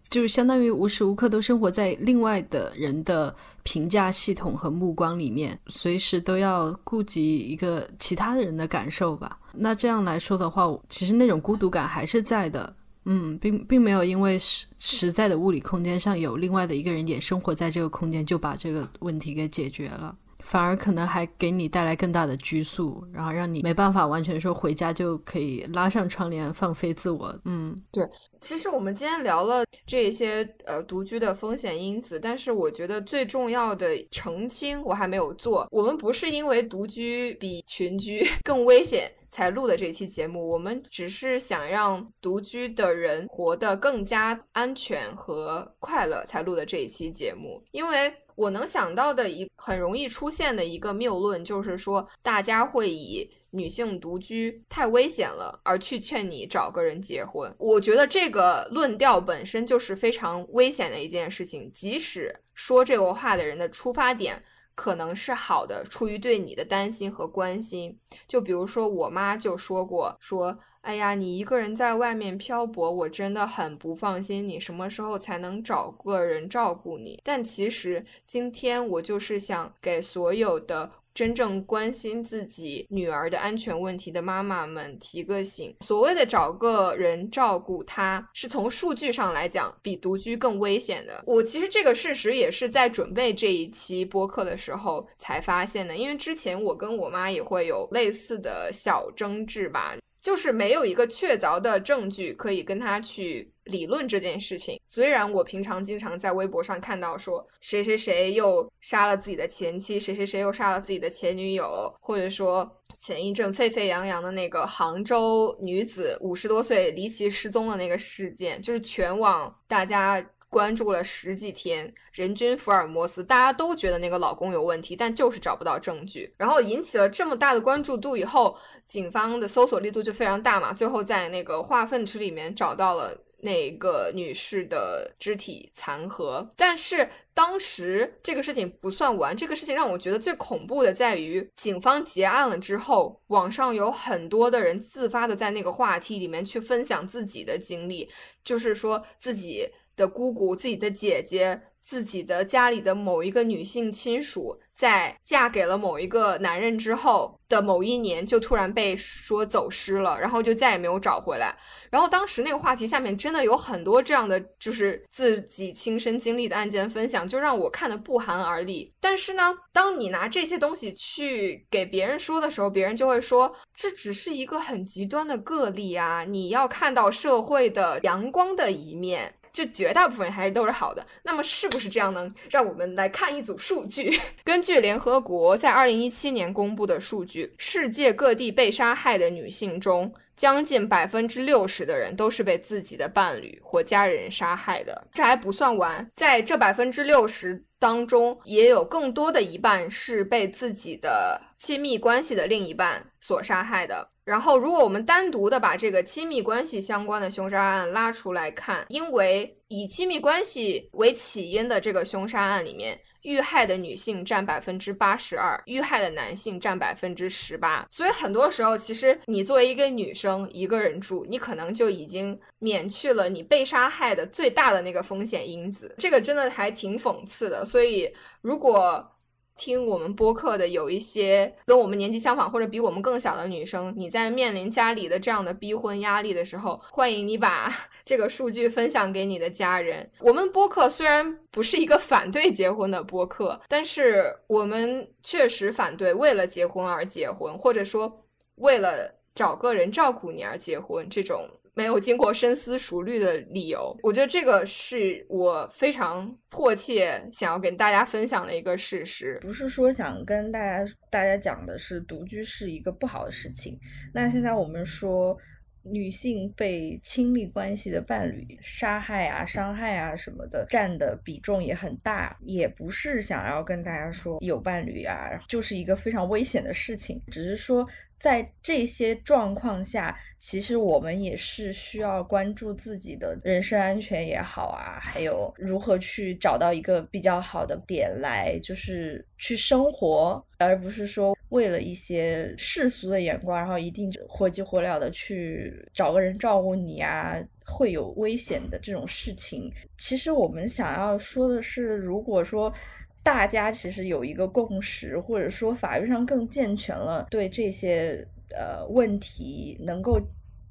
就是相当于无时无刻都生活在另外的人的评价系统和目光里面，随时都要顾及一个其他的人的感受吧。那这样来说的话，其实那种孤独感还是在的。嗯，并并没有因为实实在的物理空间上有另外的一个人也生活在这个空间，就把这个问题给解决了。反而可能还给你带来更大的拘束，然后让你没办法完全说回家就可以拉上窗帘放飞自我。嗯，对。其实我们今天聊了这些呃独居的风险因子，但是我觉得最重要的澄清我还没有做。我们不是因为独居比群居 *laughs* 更危险才录的这期节目，我们只是想让独居的人活得更加安全和快乐才录的这一期节目，因为。我能想到的一很容易出现的一个谬论，就是说大家会以女性独居太危险了而去劝你找个人结婚。我觉得这个论调本身就是非常危险的一件事情。即使说这个话的人的出发点可能是好的，出于对你的担心和关心，就比如说我妈就说过说。哎呀，你一个人在外面漂泊，我真的很不放心。你什么时候才能找个人照顾你？但其实今天我就是想给所有的真正关心自己女儿的安全问题的妈妈们提个醒：所谓的找个人照顾她，是从数据上来讲比独居更危险的。我其实这个事实也是在准备这一期播客的时候才发现的，因为之前我跟我妈也会有类似的小争执吧。就是没有一个确凿的证据可以跟他去理论这件事情。虽然我平常经常在微博上看到说谁谁谁又杀了自己的前妻，谁谁谁又杀了自己的前女友，或者说前一阵沸沸扬扬的那个杭州女子五十多岁离奇失踪的那个事件，就是全网大家。关注了十几天，人均福尔摩斯，大家都觉得那个老公有问题，但就是找不到证据。然后引起了这么大的关注度以后，警方的搜索力度就非常大嘛。最后在那个化粪池里面找到了那个女士的肢体残骸。但是当时这个事情不算完，这个事情让我觉得最恐怖的在于，警方结案了之后，网上有很多的人自发的在那个话题里面去分享自己的经历，就是说自己。的姑姑、自己的姐姐、自己的家里的某一个女性亲属，在嫁给了某一个男人之后的某一年，就突然被说走失了，然后就再也没有找回来。然后当时那个话题下面真的有很多这样的，就是自己亲身经历的案件分享，就让我看的不寒而栗。但是呢，当你拿这些东西去给别人说的时候，别人就会说这只是一个很极端的个例啊，你要看到社会的阳光的一面。就绝大部分还都是好的，那么是不是这样呢？让我们来看一组数据。*laughs* 根据联合国在二零一七年公布的数据，世界各地被杀害的女性中，将近百分之六十的人都是被自己的伴侣或家人杀害的。这还不算完，在这百分之六十当中，也有更多的一半是被自己的亲密关系的另一半所杀害的。然后，如果我们单独的把这个亲密关系相关的凶杀案拉出来看，因为以亲密关系为起因的这个凶杀案里面，遇害的女性占百分之八十二，遇害的男性占百分之十八。所以很多时候，其实你作为一个女生一个人住，你可能就已经免去了你被杀害的最大的那个风险因子。这个真的还挺讽刺的。所以如果听我们播客的有一些跟我们年纪相仿或者比我们更小的女生，你在面临家里的这样的逼婚压力的时候，欢迎你把 *laughs* 这个数据分享给你的家人。我们播客虽然不是一个反对结婚的播客，但是我们确实反对为了结婚而结婚，或者说为了找个人照顾你而结婚这种。没有经过深思熟虑的理由，我觉得这个是我非常迫切想要跟大家分享的一个事实。不是说想跟大家大家讲的是独居是一个不好的事情。那现在我们说女性被亲密关系的伴侣杀害啊、伤害啊什么的，占的比重也很大，也不是想要跟大家说有伴侣啊就是一个非常危险的事情，只是说。在这些状况下，其实我们也是需要关注自己的人身安全也好啊，还有如何去找到一个比较好的点来，就是去生活，而不是说为了一些世俗的眼光，然后一定火急火燎的去找个人照顾你啊，会有危险的这种事情。其实我们想要说的是，如果说。大家其实有一个共识，或者说法律上更健全了，对这些呃问题能够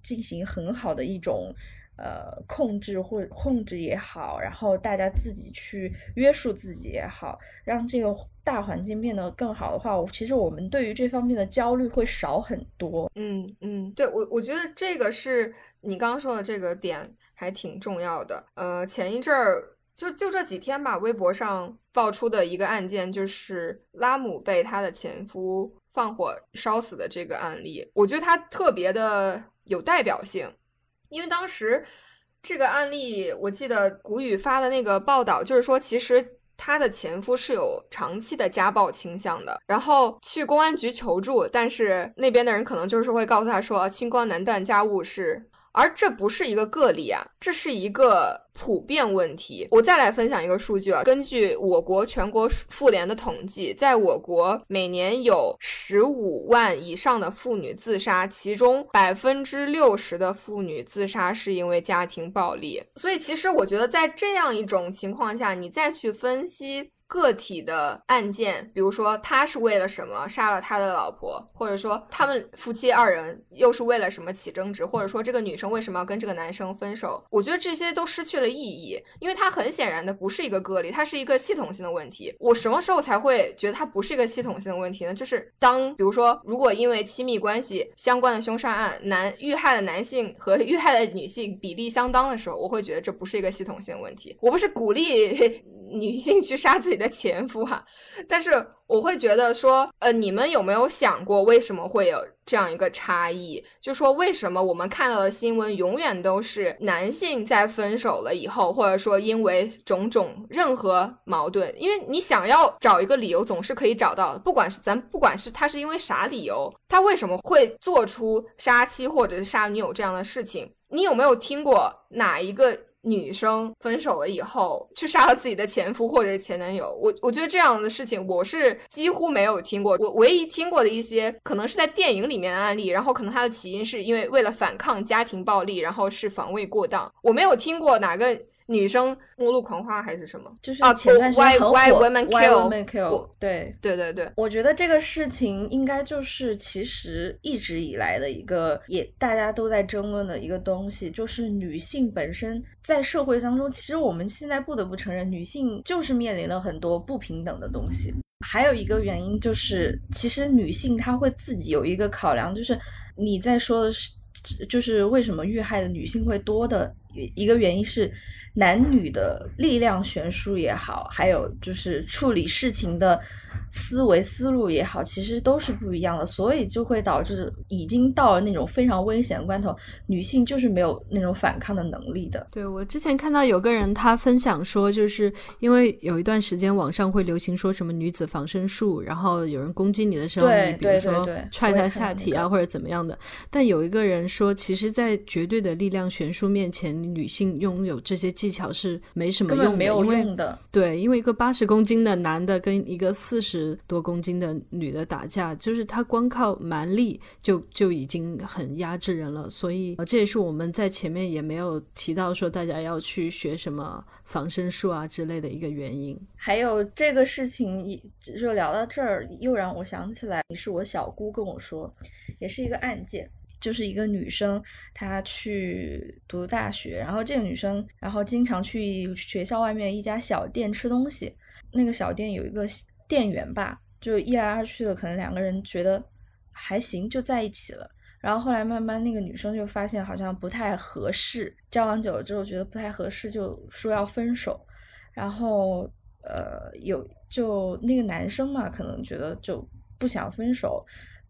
进行很好的一种呃控制或控制也好，然后大家自己去约束自己也好，让这个大环境变得更好的话，我其实我们对于这方面的焦虑会少很多。嗯嗯，对我我觉得这个是你刚刚说的这个点还挺重要的。呃，前一阵儿就就这几天吧，微博上爆出的一个案件，就是拉姆被他的前夫放火烧死的这个案例，我觉得他特别的有代表性，因为当时这个案例，我记得谷雨发的那个报道，就是说其实。她的前夫是有长期的家暴倾向的，然后去公安局求助，但是那边的人可能就是会告诉他说，清官难断家务事。而这不是一个个例啊，这是一个普遍问题。我再来分享一个数据啊，根据我国全国妇联的统计，在我国每年有十五万以上的妇女自杀，其中百分之六十的妇女自杀是因为家庭暴力。所以，其实我觉得在这样一种情况下，你再去分析。个体的案件，比如说他是为了什么杀了他的老婆，或者说他们夫妻二人又是为了什么起争执，或者说这个女生为什么要跟这个男生分手？我觉得这些都失去了意义，因为它很显然的不是一个个例，它是一个系统性的问题。我什么时候才会觉得它不是一个系统性的问题呢？就是当比如说，如果因为亲密关系相关的凶杀案，男遇害的男性和遇害的女性比例相当的时候，我会觉得这不是一个系统性的问题。我不是鼓励。女性去杀自己的前夫哈，但是我会觉得说，呃，你们有没有想过为什么会有这样一个差异？就说为什么我们看到的新闻永远都是男性在分手了以后，或者说因为种种任何矛盾，因为你想要找一个理由总是可以找到，不管是咱不管是他是因为啥理由，他为什么会做出杀妻或者是杀女友这样的事情？你有没有听过哪一个？女生分手了以后去杀了自己的前夫或者是前男友，我我觉得这样的事情我是几乎没有听过。我唯一听过的一些可能是在电影里面的案例，然后可能它的起因是因为为了反抗家庭暴力，然后是防卫过当。我没有听过哪个。女生末路狂花还是什么？就是前段时间很火。Why women kill？对对对对，我觉得这个事情应该就是其实一直以来的一个也大家都在争论的一个东西，就是女性本身在社会当中，其实我们现在不得不承认，女性就是面临了很多不平等的东西。还有一个原因就是，其实女性她会自己有一个考量，就是你在说的是，就是为什么遇害的女性会多的一个原因是。男女的力量悬殊也好，还有就是处理事情的思维思路也好，其实都是不一样的，所以就会导致已经到了那种非常危险的关头，女性就是没有那种反抗的能力的。对我之前看到有个人他分享说，就是因为有一段时间网上会流行说什么女子防身术，然后有人攻击你的时候，你比如说踹他下体啊或者怎么样的，但有一个人说，其实，在绝对的力量悬殊面前，女性拥有这些。技巧是没什么用的，因为的对，因为一个八十公斤的男的跟一个四十多公斤的女的打架，就是他光靠蛮力就就已经很压制人了。所以这也是我们在前面也没有提到说大家要去学什么防身术啊之类的一个原因。还有这个事情，就聊到这儿，又让我想起来，是我小姑跟我说，也是一个案件。就是一个女生，她去读大学，然后这个女生，然后经常去学校外面一家小店吃东西。那个小店有一个店员吧，就一来二去的，可能两个人觉得还行，就在一起了。然后后来慢慢那个女生就发现好像不太合适，交往久了之后觉得不太合适，就说要分手。然后呃，有就那个男生嘛，可能觉得就不想分手。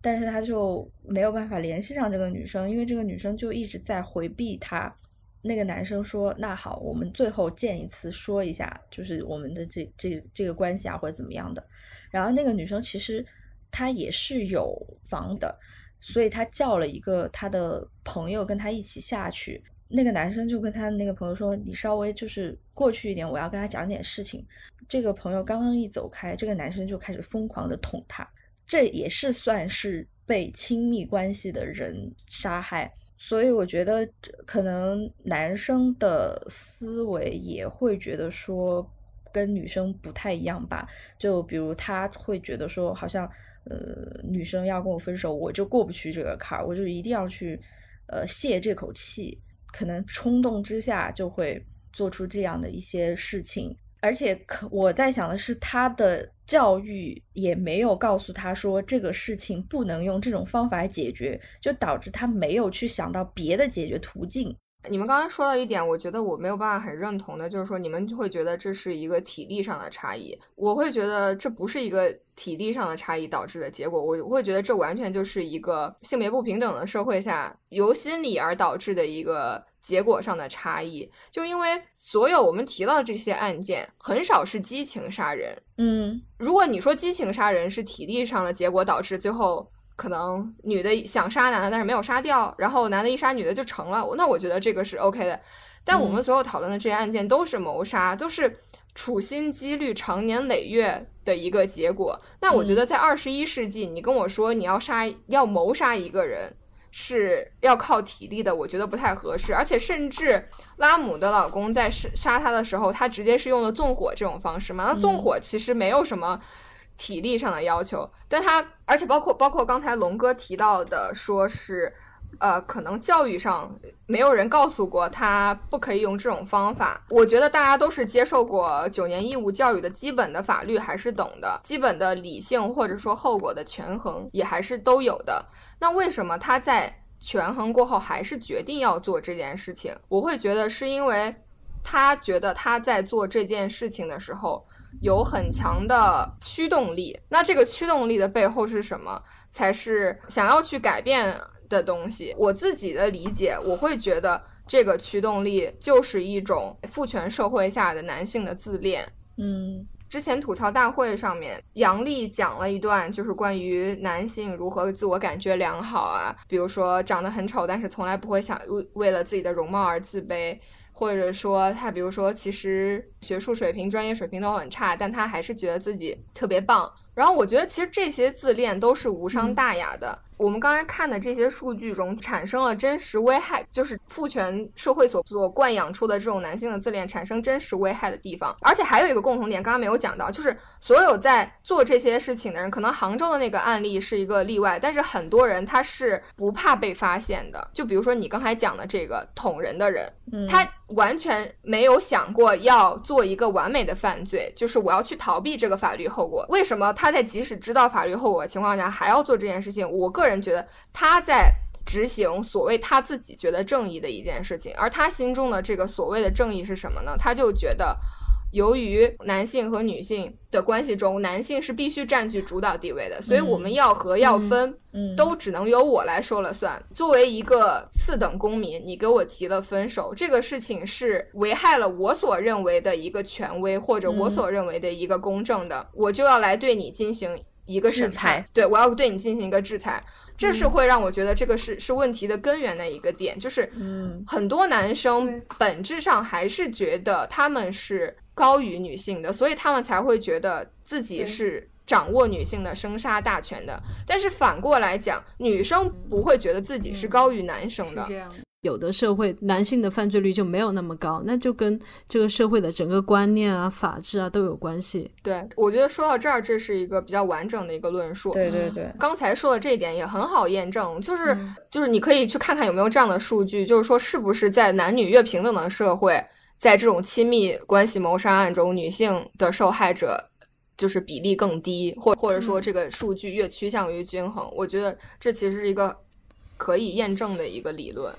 但是他就没有办法联系上这个女生，因为这个女生就一直在回避他。那个男生说：“那好，我们最后见一次，说一下，就是我们的这这这个关系啊，或者怎么样的。”然后那个女生其实她也是有房的，所以她叫了一个她的朋友跟她一起下去。那个男生就跟他那个朋友说：“你稍微就是过去一点，我要跟他讲点事情。”这个朋友刚刚一走开，这个男生就开始疯狂的捅她。这也是算是被亲密关系的人杀害，所以我觉得可能男生的思维也会觉得说跟女生不太一样吧。就比如他会觉得说，好像呃女生要跟我分手，我就过不去这个坎儿，我就一定要去呃泄这口气。可能冲动之下就会做出这样的一些事情。而且，可我在想的是，他的教育也没有告诉他说这个事情不能用这种方法解决，就导致他没有去想到别的解决途径。你们刚刚说到一点，我觉得我没有办法很认同的，就是说你们会觉得这是一个体力上的差异，我会觉得这不是一个体力上的差异导致的结果，我会觉得这完全就是一个性别不平等的社会下由心理而导致的一个结果上的差异。就因为所有我们提到的这些案件，很少是激情杀人。嗯，如果你说激情杀人是体力上的结果导致最后。可能女的想杀男的，但是没有杀掉，然后男的一杀女的就成了。那我觉得这个是 OK 的。但我们所有讨论的这些案件都是谋杀，都是处心积虑、长年累月的一个结果。那我觉得在二十一世纪，你跟我说你要杀、要谋杀一个人是要靠体力的，我觉得不太合适。而且甚至拉姆的老公在杀杀他的时候，他直接是用的纵火这种方式嘛？那纵火其实没有什么。体力上的要求，但他而且包括包括刚才龙哥提到的，说是，呃，可能教育上没有人告诉过他不可以用这种方法。我觉得大家都是接受过九年义务教育的，基本的法律还是懂的，基本的理性或者说后果的权衡也还是都有的。那为什么他在权衡过后还是决定要做这件事情？我会觉得是因为他觉得他在做这件事情的时候。有很强的驱动力，那这个驱动力的背后是什么？才是想要去改变的东西。我自己的理解，我会觉得这个驱动力就是一种父权社会下的男性的自恋。嗯，之前吐槽大会上面，杨笠讲了一段，就是关于男性如何自我感觉良好啊，比如说长得很丑，但是从来不会想为为了自己的容貌而自卑。或者说他，比如说，其实学术水平、专业水平都很差，但他还是觉得自己特别棒。然后我觉得，其实这些自恋都是无伤大雅的。我们刚才看的这些数据中产生了真实危害，就是父权社会所所惯养出的这种男性的自恋产生真实危害的地方。而且还有一个共同点，刚刚没有讲到，就是所有在做这些事情的人，可能杭州的那个案例是一个例外，但是很多人他是不怕被发现的。就比如说你刚才讲的这个捅人的人，他完全没有想过要做一个完美的犯罪，就是我要去逃避这个法律后果。为什么他在即使知道法律后果的情况下还要做这件事情？我个人觉得他在执行所谓他自己觉得正义的一件事情，而他心中的这个所谓的正义是什么呢？他就觉得，由于男性和女性的关系中，男性是必须占据主导地位的，所以我们要和要分，都只能由我来说了算。作为一个次等公民，你给我提了分手，这个事情是危害了我所认为的一个权威或者我所认为的一个公正的，我就要来对你进行。一个制裁，对我要对你进行一个制裁，这是会让我觉得这个是是问题的根源的一个点，就是很多男生本质上还是觉得他们是高于女性的，所以他们才会觉得自己是掌握女性的生杀大权的。但是反过来讲，女生不会觉得自己是高于男生的。有的社会男性的犯罪率就没有那么高，那就跟这个社会的整个观念啊、法治啊都有关系。对，我觉得说到这儿，这是一个比较完整的一个论述。对对对，刚才说的这一点也很好验证，就是就是你可以去看看有没有这样的数据，就是说是不是在男女越平等的社会，在这种亲密关系谋杀案中，女性的受害者就是比例更低，或或者说这个数据越趋向于均衡。我觉得这其实是一个可以验证的一个理论。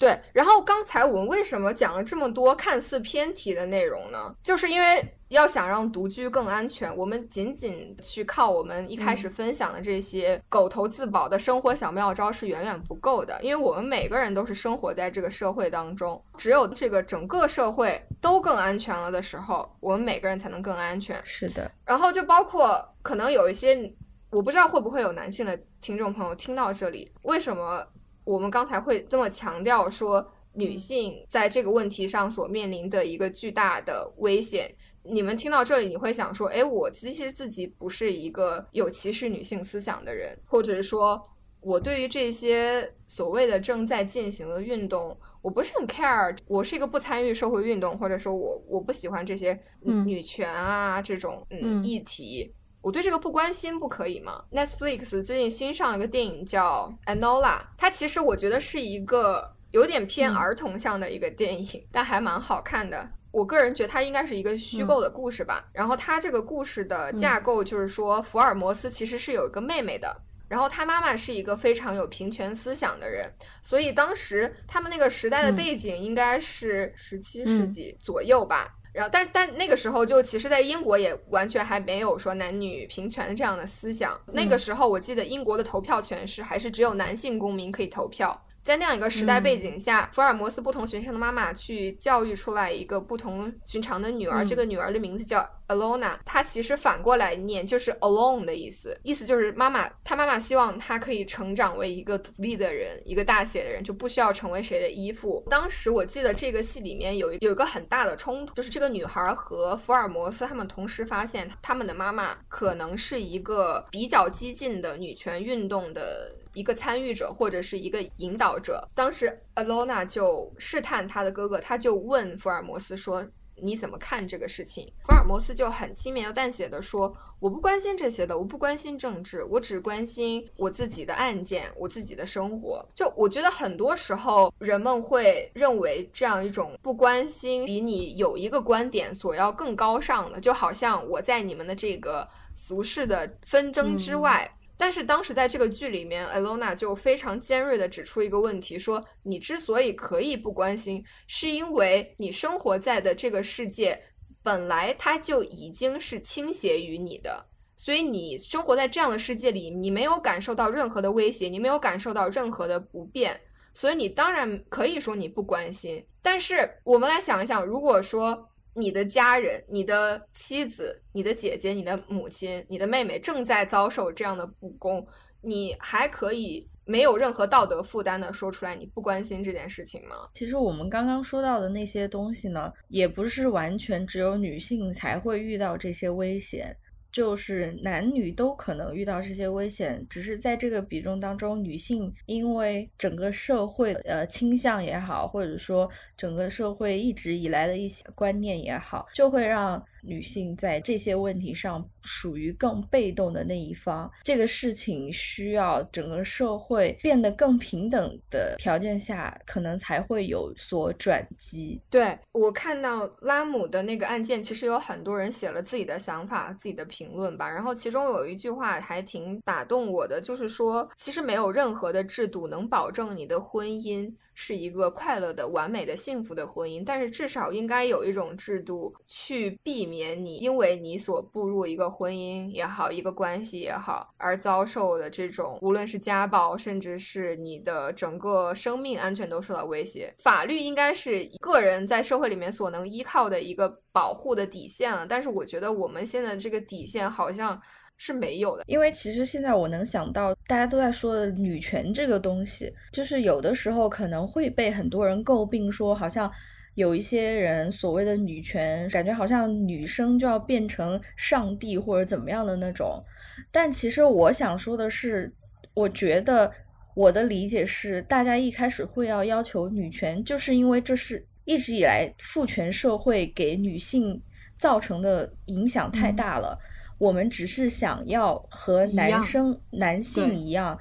对，然后刚才我们为什么讲了这么多看似偏题的内容呢？就是因为要想让独居更安全，我们仅仅去靠我们一开始分享的这些狗头自保的生活小妙招是远远不够的。因为我们每个人都是生活在这个社会当中，只有这个整个社会都更安全了的时候，我们每个人才能更安全。是的，然后就包括可能有一些，我不知道会不会有男性的听众朋友听到这里，为什么？我们刚才会这么强调说，女性在这个问题上所面临的一个巨大的危险。你们听到这里，你会想说，哎，我其实自己不是一个有歧视女性思想的人，或者是说我对于这些所谓的正在进行的运动，我不是很 care。我是一个不参与社会运动，或者说我我不喜欢这些女权啊这种嗯议题。我对这个不关心不可以吗？Netflix 最近新上了个电影叫《Anola》，它其实我觉得是一个有点偏儿童向的一个电影，但还蛮好看的。我个人觉得它应该是一个虚构的故事吧。然后它这个故事的架构就是说，福尔摩斯其实是有一个妹妹的，然后他妈妈是一个非常有平权思想的人，所以当时他们那个时代的背景应该是十七世纪左右吧。然后，但但那个时候就其实，在英国也完全还没有说男女平权这样的思想。那个时候，我记得英国的投票权是还是只有男性公民可以投票。在那样一个时代背景下，福尔摩斯不同寻常的妈妈去教育出来一个不同寻常的女儿，这个女儿的名字叫 Alona，她其实反过来念就是 alone 的意思，意思就是妈妈，她妈妈希望她可以成长为一个独立的人，一个大写的人，就不需要成为谁的依附。当时我记得这个戏里面有有一个很大的冲突，就是这个女孩和福尔摩斯他们同时发现，他们的妈妈可能是一个比较激进的女权运动的。一个参与者或者是一个引导者，当时 Alona 就试探他的哥哥，他就问福尔摩斯说：“你怎么看这个事情？”福尔摩斯就很轻描淡写的说：“我不关心这些的，我不关心政治，我只关心我自己的案件，我自己的生活。”就我觉得很多时候人们会认为这样一种不关心，比你有一个观点所要更高尚的，就好像我在你们的这个俗世的纷争之外。但是当时在这个剧里面，Alona 就非常尖锐的指出一个问题，说你之所以可以不关心，是因为你生活在的这个世界本来它就已经是倾斜于你的，所以你生活在这样的世界里，你没有感受到任何的威胁，你没有感受到任何的不便，所以你当然可以说你不关心。但是我们来想一想，如果说。你的家人、你的妻子、你的姐姐、你的母亲、你的妹妹正在遭受这样的不公，你还可以没有任何道德负担的说出来你不关心这件事情吗？其实我们刚刚说到的那些东西呢，也不是完全只有女性才会遇到这些危险。就是男女都可能遇到这些危险，只是在这个比重当中，女性因为整个社会呃倾向也好，或者说整个社会一直以来的一些观念也好，就会让。女性在这些问题上属于更被动的那一方，这个事情需要整个社会变得更平等的条件下，可能才会有所转机。对我看到拉姆的那个案件，其实有很多人写了自己的想法、自己的评论吧。然后其中有一句话还挺打动我的，就是说，其实没有任何的制度能保证你的婚姻。是一个快乐的、完美的、幸福的婚姻，但是至少应该有一种制度去避免你因为你所步入一个婚姻也好、一个关系也好而遭受的这种，无论是家暴，甚至是你的整个生命安全都受到威胁。法律应该是个人在社会里面所能依靠的一个保护的底线了，但是我觉得我们现在这个底线好像。是没有的，因为其实现在我能想到，大家都在说的女权这个东西，就是有的时候可能会被很多人诟病，说好像有一些人所谓的女权，感觉好像女生就要变成上帝或者怎么样的那种。但其实我想说的是，我觉得我的理解是，大家一开始会要要求女权，就是因为这是一直以来父权社会给女性造成的影响太大了。我们只是想要和男生、男性一样，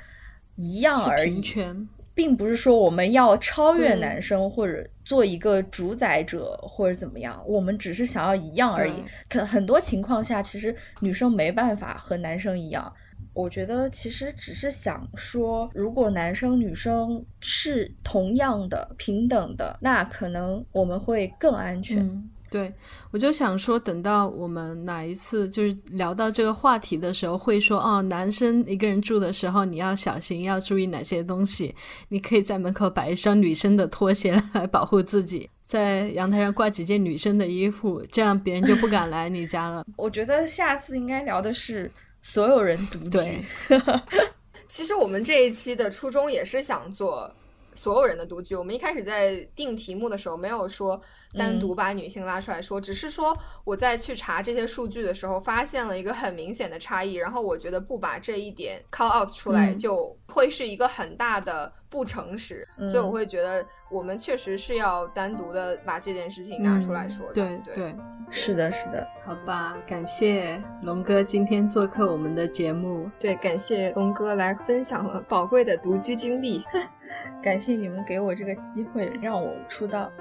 一样而已，并不是说我们要超越男生或者做一个主宰者或者怎么样。我们只是想要一样而已。可很多情况下，其实女生没办法和男生一样。我觉得其实只是想说，如果男生女生是同样的、平等的，那可能我们会更安全。对，我就想说，等到我们哪一次就是聊到这个话题的时候，会说哦，男生一个人住的时候，你要小心，要注意哪些东西。你可以在门口摆一双女生的拖鞋来保护自己，在阳台上挂几件女生的衣服，这样别人就不敢来你家了。*laughs* 我觉得下次应该聊的是所有人独居。*laughs* 其实我们这一期的初衷也是想做。所有人的独居，我们一开始在定题目的时候没有说单独把女性拉出来说，只是说我在去查这些数据的时候发现了一个很明显的差异，然后我觉得不把这一点 call out 出来就会是一个很大的不诚实，所以我会觉得我们确实是要单独的把这件事情拿出来说。对对，是的，是的，好吧，感谢龙哥今天做客我们的节目，对，感谢龙哥来分享了宝贵的独居经历。*laughs* 感谢你们给我这个机会让我出道。